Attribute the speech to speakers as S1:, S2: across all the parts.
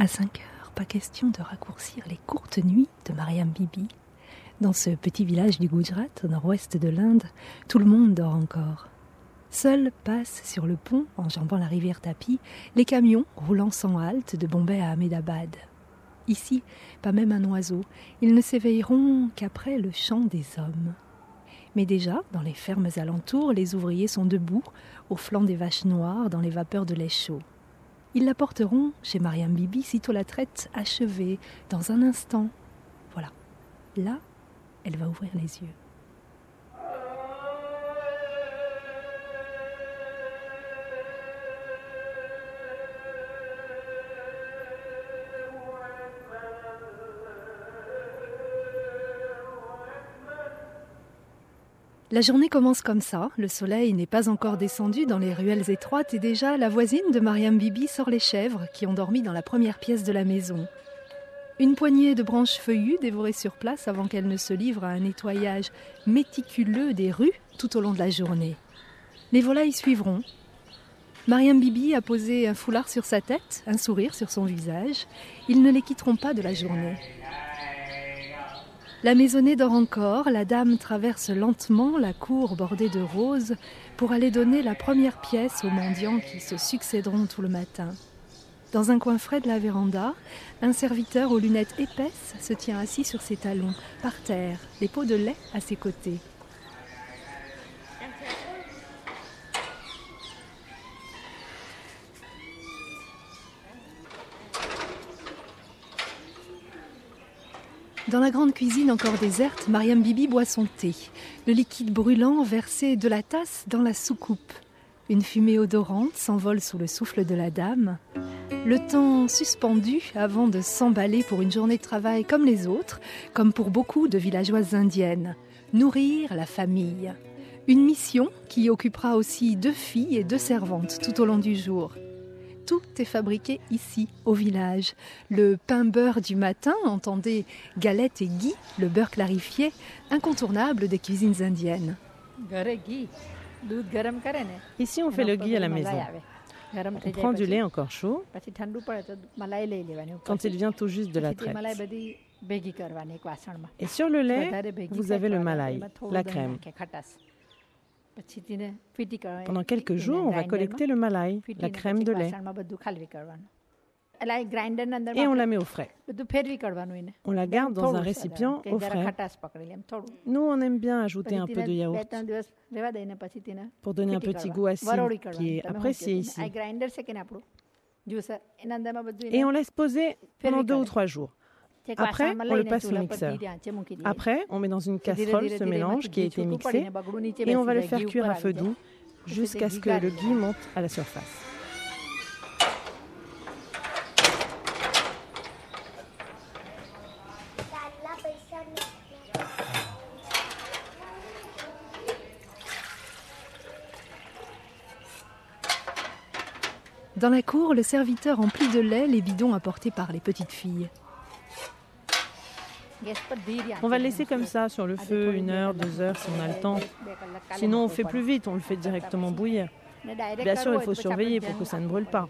S1: À 5 heures, pas question de raccourcir les courtes nuits de Mariam Bibi. Dans ce petit village du Gujarat, au nord-ouest de l'Inde, tout le monde dort encore. Seuls passent sur le pont, enjambant la rivière Tapi, les camions roulant sans halte de Bombay à Ahmedabad. Ici, pas même un oiseau. Ils ne s'éveilleront qu'après le chant des hommes. Mais déjà, dans les fermes alentours, les ouvriers sont debout, au flanc des vaches noires, dans les vapeurs de lait chaud. Ils la porteront chez Mariam Bibi sitôt la traite achevée, dans un instant. Voilà. Là, elle va ouvrir les yeux. La journée commence comme ça, le soleil n'est pas encore descendu dans les ruelles étroites et déjà la voisine de Mariam Bibi sort les chèvres qui ont dormi dans la première pièce de la maison. Une poignée de branches feuillues dévorées sur place avant qu'elle ne se livre à un nettoyage méticuleux des rues tout au long de la journée. Les volailles suivront. Mariam Bibi a posé un foulard sur sa tête, un sourire sur son visage. Ils ne les quitteront pas de la journée. La maisonnée dort encore, la dame traverse lentement la cour bordée de roses pour aller donner la première pièce aux mendiants qui se succéderont tout le matin. Dans un coin frais de la véranda, un serviteur aux lunettes épaisses se tient assis sur ses talons, par terre, les pots de lait à ses côtés. Dans la grande cuisine encore déserte, Mariam Bibi boit son thé, le liquide brûlant versé de la tasse dans la soucoupe. Une fumée odorante s'envole sous le souffle de la dame. Le temps suspendu avant de s'emballer pour une journée de travail comme les autres, comme pour beaucoup de villageoises indiennes. Nourrir la famille. Une mission qui occupera aussi deux filles et deux servantes tout au long du jour tout est fabriqué ici, au village. Le pain beurre du matin, entendez galette et ghee, le beurre clarifié, incontournable des cuisines indiennes.
S2: Ici, on fait le ghee à la maison. On prend du lait encore chaud quand il vient tout juste de la traite. Et sur le lait, vous avez le malai, la crème. Pendant quelques jours, on va collecter le malai, la crème de lait. Et on la met au frais. On la garde dans un récipient au frais. Nous, on aime bien ajouter un peu de yaourt. pour donner un petit goût acide qui est apprécié ici. Et on laisse poser pendant deux ou trois jours. Après, on le passe au mixeur. Après, on met dans une casserole ce mélange qui a été mixé et on va le faire cuire à feu doux jusqu'à ce que le ghee monte à la surface.
S1: Dans la cour, le serviteur emplit de lait les bidons apportés par les petites filles.
S2: On va le laisser comme ça sur le feu une heure, deux heures si on a le temps. Sinon, on fait plus vite, on le fait directement bouillir. Bien sûr, il faut surveiller pour que ça ne brûle pas.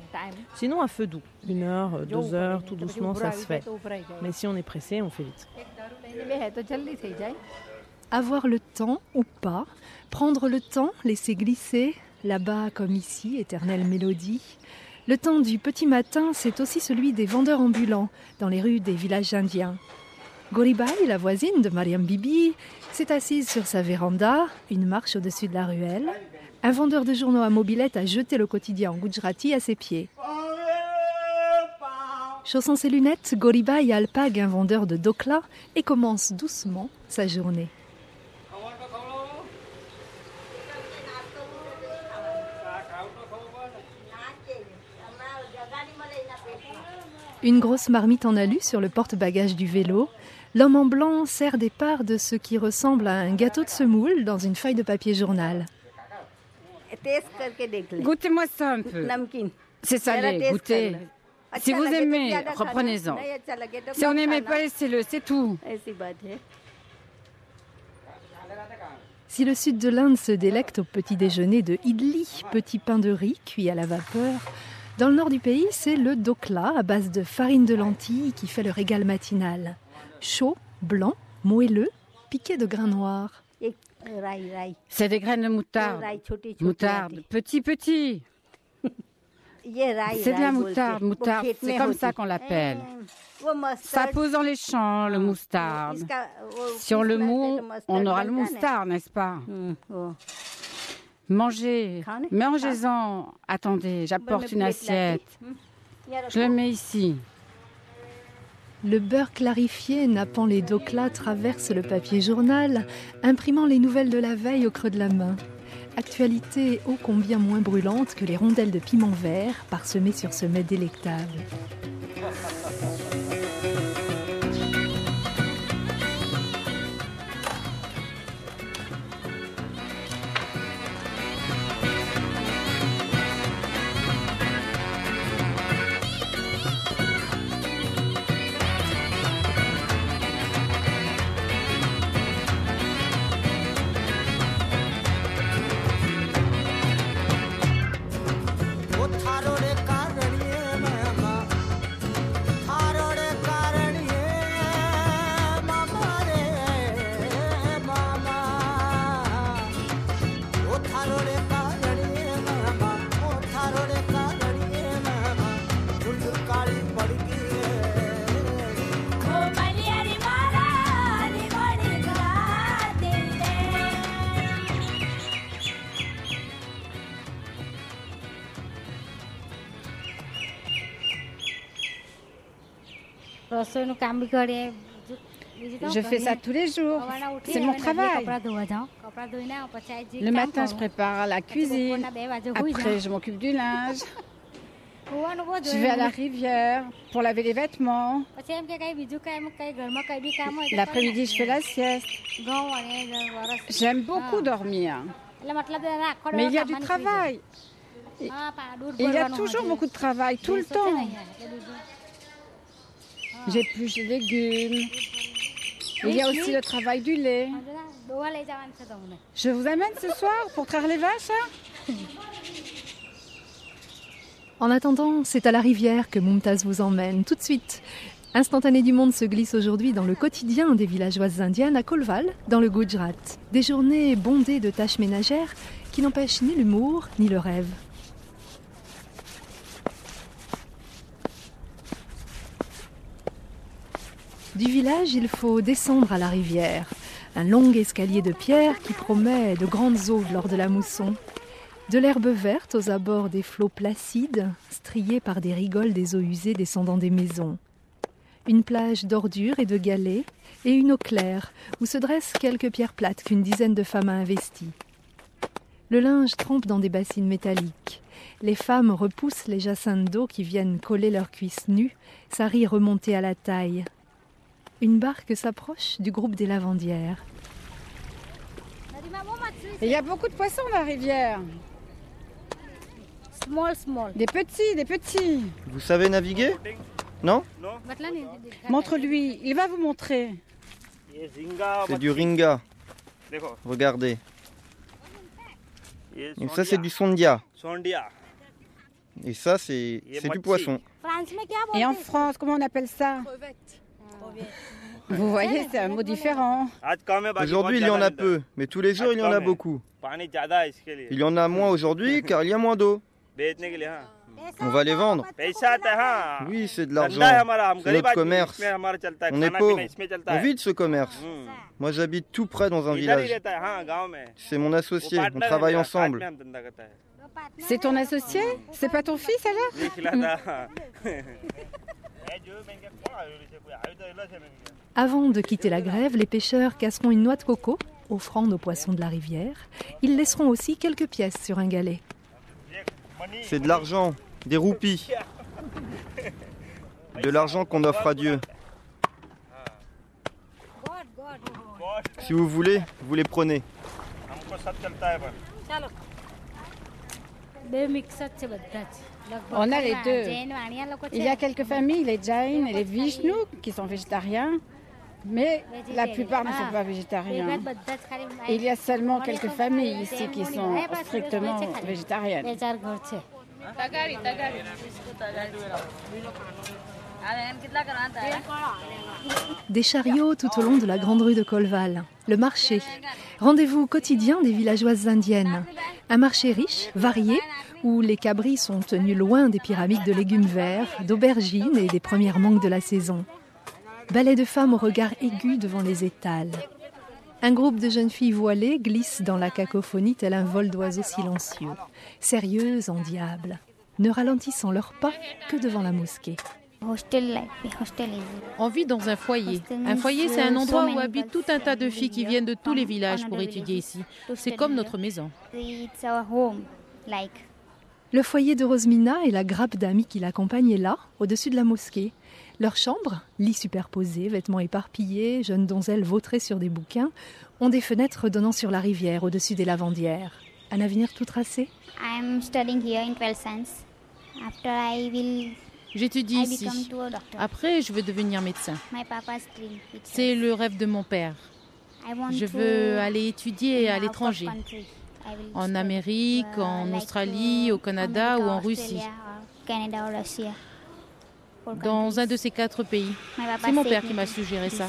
S2: Sinon, à feu doux, une heure, deux heures, tout doucement, ça se fait. Mais si on est pressé, on fait vite.
S1: Avoir le temps ou pas, prendre le temps, laisser glisser, là-bas comme ici, éternelle mélodie. Le temps du petit matin, c'est aussi celui des vendeurs ambulants dans les rues des villages indiens. Goribai, la voisine de Mariam Bibi, s'est assise sur sa véranda, une marche au-dessus de la ruelle. Un vendeur de journaux à mobilette a jeté le quotidien en Gujarati à ses pieds. Chaussant ses lunettes, Goribai alpague un vendeur de dokla et commence doucement sa journée. Une grosse marmite en alu sur le porte-bagages du vélo, L'homme en blanc sert des parts de ce qui ressemble à un gâteau de semoule dans une feuille de papier journal.
S3: Goûtez-moi ça un peu. C'est salé, goûtez. Si vous aimez, reprenez-en. Si on n'aimait pas, laissez-le, c'est tout.
S1: Si le sud de l'Inde se délecte au petit déjeuner de idli, petit pain de riz cuit à la vapeur, Dans le nord du pays, c'est le dokla à base de farine de lentilles qui fait le régal matinal. Chaud, blanc, moelleux, piqué de grains noirs.
S3: C'est des graines de moutarde. Moutarde, petit, petit. C'est de la moutarde, moutarde. C'est comme ça qu'on l'appelle. Ça pousse dans les champs, le moustarde. Si on le moue, on aura le moustarde, n'est-ce pas Mangez, mangez-en. Attendez, j'apporte une assiette. Je le mets ici.
S1: Le beurre clarifié nappant les doclas traverse le papier journal, imprimant les nouvelles de la veille au creux de la main. Actualité ô combien moins brûlante que les rondelles de piment vert parsemées sur ce mets délectable.
S3: Je fais ça tous les jours. C'est mon travail. Le matin, je prépare la cuisine. Après, je m'occupe du linge. Je vais à la rivière pour laver les vêtements. L'après-midi, je fais la sieste. J'aime beaucoup dormir. Mais il y a du travail. Il y a toujours beaucoup de travail, tout le temps. J'épluche les légumes. Il y a aussi le travail du lait. Je vous amène ce soir pour traire les vaches hein?
S1: En attendant, c'est à la rivière que Mumtaz vous emmène tout de suite. Instantané du monde se glisse aujourd'hui dans le quotidien des villageoises indiennes à Kolval, dans le Gujarat. Des journées bondées de tâches ménagères qui n'empêchent ni l'humour ni le rêve. Du village, il faut descendre à la rivière. Un long escalier de pierre qui promet de grandes eaux lors de la mousson. De l'herbe verte aux abords des flots placides, striés par des rigoles des eaux usées descendant des maisons. Une plage d'ordures et de galets, et une eau claire, où se dressent quelques pierres plates qu'une dizaine de femmes a investies. Le linge trempe dans des bassines métalliques. Les femmes repoussent les jacinthes d'eau qui viennent coller leurs cuisses nues, sa riz remontée à la taille, une barque s'approche du groupe des lavandières.
S3: Il y a beaucoup de poissons dans la rivière.
S4: Small, small.
S3: Des petits, des petits.
S5: Vous savez naviguer? Non?
S3: Montre-lui, il va vous montrer.
S5: C'est du ringa. Regardez. Donc ça c'est du sondia. Et ça c'est du poisson.
S3: Et en France, comment on appelle ça? Vous voyez, c'est un mot différent.
S5: Aujourd'hui, il y en a peu, mais tous les jours, il y en a beaucoup. Il y en a moins aujourd'hui car il y a moins d'eau. On va les vendre. Oui, c'est de l'argent. C'est notre commerce. On est pauvre. On vit de ce commerce. Moi, j'habite tout près dans un village. C'est mon associé. On travaille ensemble.
S3: C'est ton associé? C'est pas ton fils alors?
S1: Avant de quitter la grève, les pêcheurs casseront une noix de coco, offrande aux poissons de la rivière. Ils laisseront aussi quelques pièces sur un galet.
S5: C'est de l'argent, des roupies. De l'argent qu'on offre à Dieu. Si vous voulez, vous les prenez.
S3: On a les deux. Il y a quelques familles, les Jain et les Vishnu, qui sont végétariens, mais la plupart ne sont pas végétariens. il y a seulement quelques familles ici qui sont strictement végétariennes.
S1: Des chariots tout au long de la grande rue de Colval, le marché, rendez-vous quotidien des villageoises indiennes. Un marché riche, varié, où les cabris sont tenus loin des pyramides de légumes verts, d'aubergines et des premières mangues de la saison. Ballet de femmes au regard aigu devant les étals. Un groupe de jeunes filles voilées glisse dans la cacophonie tel un vol d'oiseaux silencieux, sérieuses en diable, ne ralentissant leur pas que devant la mosquée.
S4: On vit dans un foyer. Un foyer, c'est un endroit où habitent tout un tas de filles qui viennent de tous les villages pour étudier ici. C'est comme notre maison.
S1: Le foyer de Rosmina et la grappe d'amis qui l'accompagnent est là, au-dessus de la mosquée. Leur chambre, lits superposés, vêtements éparpillés, jeunes donzelles vautrées sur des bouquins, ont des fenêtres donnant sur la rivière au-dessus des lavandières. Un avenir tout tracé?
S4: J'étudie ici. Après, je veux devenir médecin. C'est le rêve de mon père. Je veux aller étudier à l'étranger, en Amérique, uh, en Australie, au Canada ou en Russie. Dans un de ces quatre pays. C'est mon père qui m'a suggéré ça.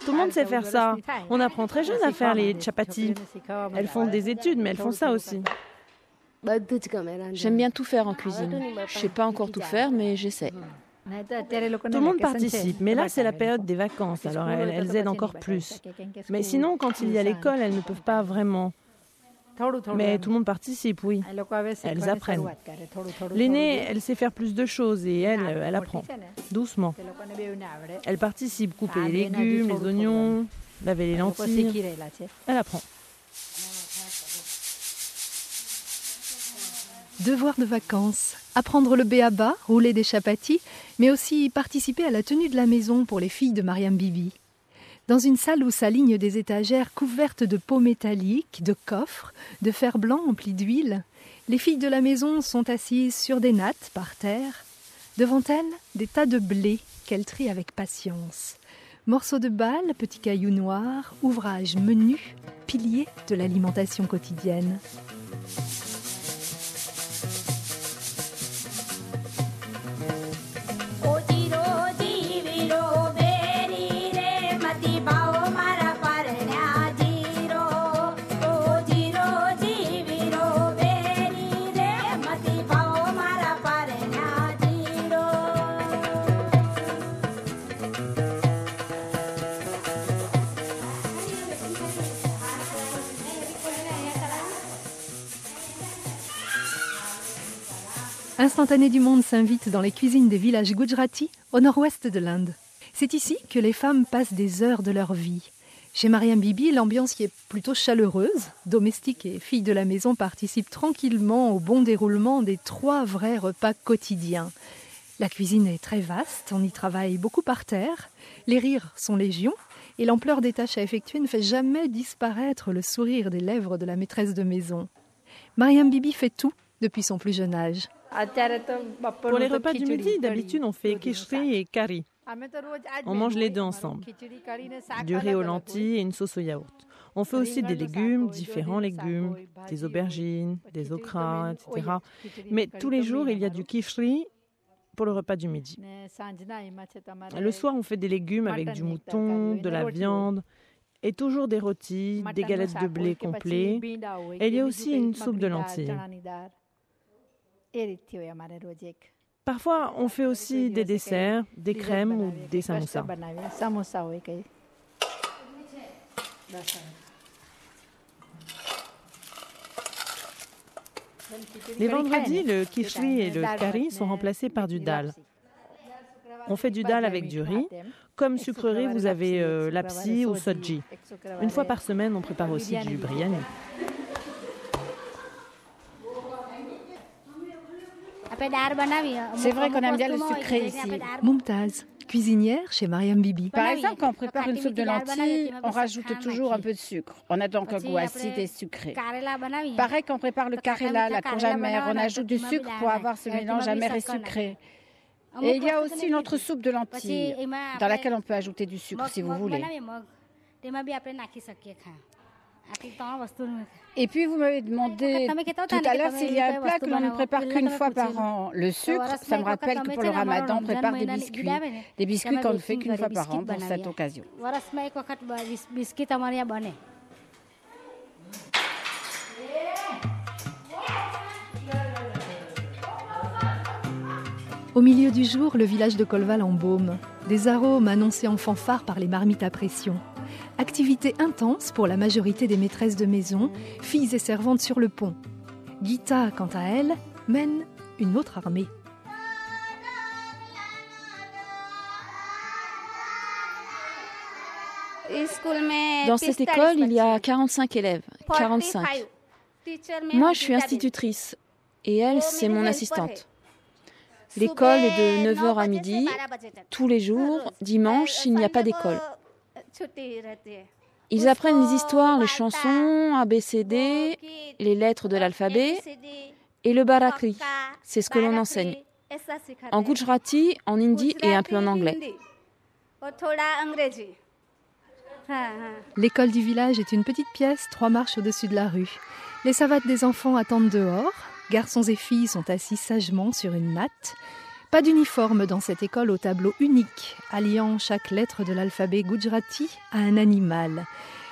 S2: Tout le monde sait faire ça. On apprend très jeune à faire les chapatis. Elles font des études, mais elles font ça aussi.
S6: J'aime bien tout faire en cuisine. Je ne sais pas encore tout faire, mais j'essaie.
S2: Tout le monde participe, mais là c'est la période des vacances, alors elles, elles aident encore plus. Mais sinon, quand il y a l'école, elles ne peuvent pas vraiment. Mais tout le monde participe, oui. Elles apprennent. L'aînée, elle sait faire plus de choses et elle, elle apprend, doucement. Elle participe, couper les légumes, les oignons, laver les lentilles. Elle apprend.
S1: Devoir de vacances, apprendre le béaba, rouler des chapatis, mais aussi participer à la tenue de la maison pour les filles de Mariam Bibi dans une salle où s'alignent des étagères couvertes de pots métalliques, de coffres, de fer blanc emplis d'huile. Les filles de la maison sont assises sur des nattes par terre. Devant elles, des tas de blé qu'elles trient avec patience. Morceaux de balle, petits cailloux noirs, ouvrages menus, piliers de l'alimentation quotidienne. Instantané du monde s'invite dans les cuisines des villages Gujarati au nord-ouest de l'Inde. C'est ici que les femmes passent des heures de leur vie. Chez Mariam Bibi, l'ambiance y est plutôt chaleureuse. Domestiques et filles de la maison participent tranquillement au bon déroulement des trois vrais repas quotidiens. La cuisine est très vaste, on y travaille beaucoup par terre, les rires sont légion, et l'ampleur des tâches à effectuer ne fait jamais disparaître le sourire des lèvres de la maîtresse de maison. Mariam Bibi fait tout depuis son plus jeune âge.
S2: Pour les repas du midi, d'habitude, on fait kishri et curry. On mange les deux ensemble. Du riz aux lentilles et une sauce au yaourt. On fait aussi des légumes, différents légumes, des aubergines, des okras, etc. Mais tous les jours, il y a du kishri pour le repas du midi. Le soir, on fait des légumes avec du mouton, de la viande et toujours des rôtis, des galettes de blé complets. Et il y a aussi une soupe de lentilles. Parfois, on fait aussi des desserts, des crèmes ou des samosas. Les vendredis, le kishri et le curry sont remplacés par du dal. On fait du dal avec du riz. Comme sucrerie, vous avez euh, lapsi ou soji. Une fois par semaine, on prépare aussi du biryani.
S3: C'est vrai qu'on aime bien le sucré ici.
S1: Mumtaz, cuisinière chez Mariam Bibi.
S3: Par exemple, quand on prépare une soupe de lentilles, on rajoute toujours un peu de sucre. On a donc un goût acide et sucré. Pareil quand on prépare le karela, la courge amère, on ajoute du sucre pour avoir ce mélange amer et sucré. Et il y a aussi notre soupe de lentilles dans laquelle on peut ajouter du sucre si vous voulez. Et puis vous m'avez demandé tout à l'heure s'il y a un plat que l'on ne prépare qu'une fois par an. Le sucre, ça me rappelle que pour le ramadan, on prépare des biscuits. Des biscuits qu'on ne fait qu'une fois par an pour cette occasion.
S1: Au milieu du jour, le village de Colval embaume. Des arômes annoncés en fanfare par les marmites à pression. Activité intense pour la majorité des maîtresses de maison, filles et servantes sur le pont. Gita, quant à elle, mène une autre armée.
S6: Dans cette école, il y a 45 élèves. 45. Moi, je suis institutrice et elle, c'est mon assistante. L'école est de 9h à midi. Tous les jours, dimanche, il n'y a pas d'école. Ils apprennent les histoires, les chansons, ABCD, les lettres de l'alphabet et le barakri. C'est ce que l'on enseigne. En Gujarati, en hindi et un peu en anglais.
S1: L'école du village est une petite pièce, trois marches au-dessus de la rue. Les savates des enfants attendent dehors. Garçons et filles sont assis sagement sur une natte. Pas d'uniforme dans cette école au tableau unique, alliant chaque lettre de l'alphabet Gujarati à un animal.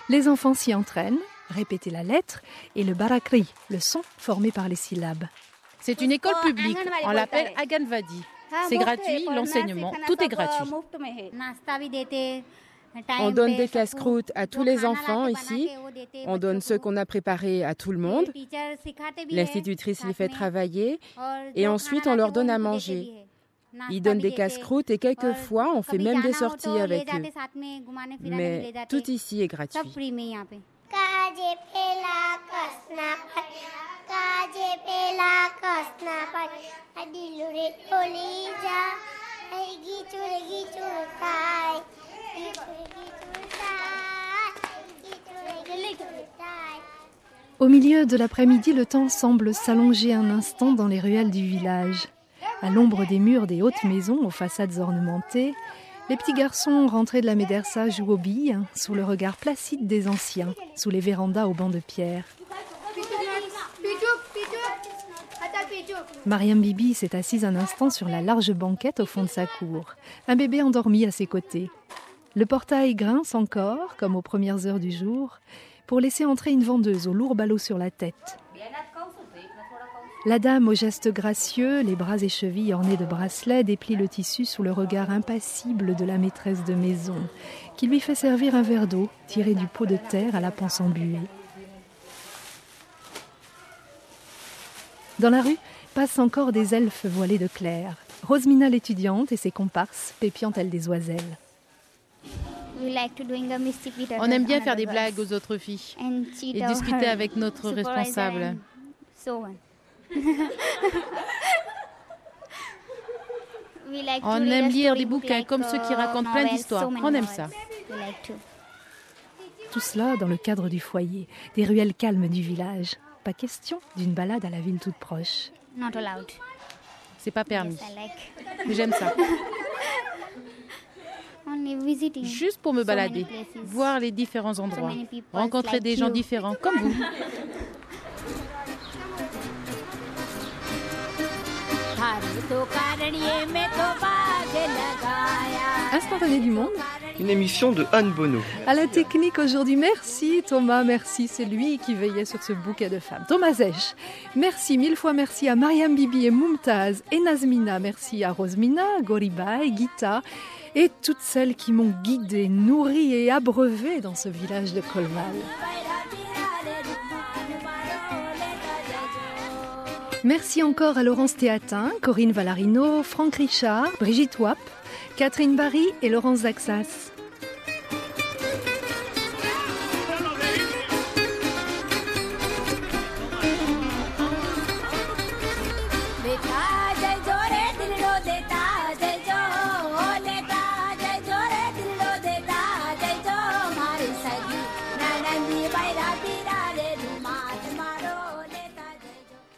S1: Les enfants s'y entraînent, répéter la lettre et le barakri, le son formé par les syllabes.
S4: C'est une école publique, on l'appelle Aganvadi. C'est gratuit, l'enseignement, tout est gratuit.
S7: On donne des casse-croûtes à tous les enfants ici. On donne ceux qu'on a préparés à tout le monde. L'institutrice les fait travailler et ensuite on leur donne à manger. Ils donnent des casse-croûtes et quelquefois on fait même des sorties avec eux. Mais tout ici est gratuit.
S1: Au milieu de l'après-midi, le temps semble s'allonger un instant dans les ruelles du village. À l'ombre des murs des hautes maisons aux façades ornementées, les petits garçons rentrés de la médersa jouent aux billes sous le regard placide des anciens, sous les vérandas aux bancs de pierre. Mariam Bibi s'est assise un instant sur la large banquette au fond de sa cour, un bébé endormi à ses côtés. Le portail grince encore, comme aux premières heures du jour, pour laisser entrer une vendeuse au lourd ballot sur la tête. La dame, aux gestes gracieux, les bras et chevilles ornés de bracelets, déplie le tissu sous le regard impassible de la maîtresse de maison, qui lui fait servir un verre d'eau tiré du pot de terre à la panse embuée. Dans la rue passent encore des elfes voilés de clair. Rosemina l'étudiante et ses comparses, pépiant elles des oiselles.
S4: On aime bien faire des blagues aux autres filles et discuter avec notre responsable. On aime lire des bouquins comme ceux qui racontent plein d'histoires. On aime ça.
S1: Tout cela dans le cadre du foyer, des ruelles calmes du village. Pas question d'une balade à la ville toute proche.
S4: C'est pas permis. Mais j'aime ça. Juste pour me balader, voir les différents endroits, rencontrer des gens différents comme vous.
S1: Instantané du monde
S5: Une émission de Anne Bonneau.
S1: À la technique aujourd'hui, merci Thomas, merci, c'est lui qui veillait sur ce bouquet de femmes. Thomas Zech, merci, mille fois merci à Mariam Bibi et Mumtaz et Nazmina, merci à Rosmina, Goriba et Gita et toutes celles qui m'ont guidée, nourrie et abreuvée dans ce village de Colval. Merci encore à Laurence Théatin, Corinne Valarino, Franck Richard, Brigitte Wapp, Catherine Barry et Laurence Zaxas.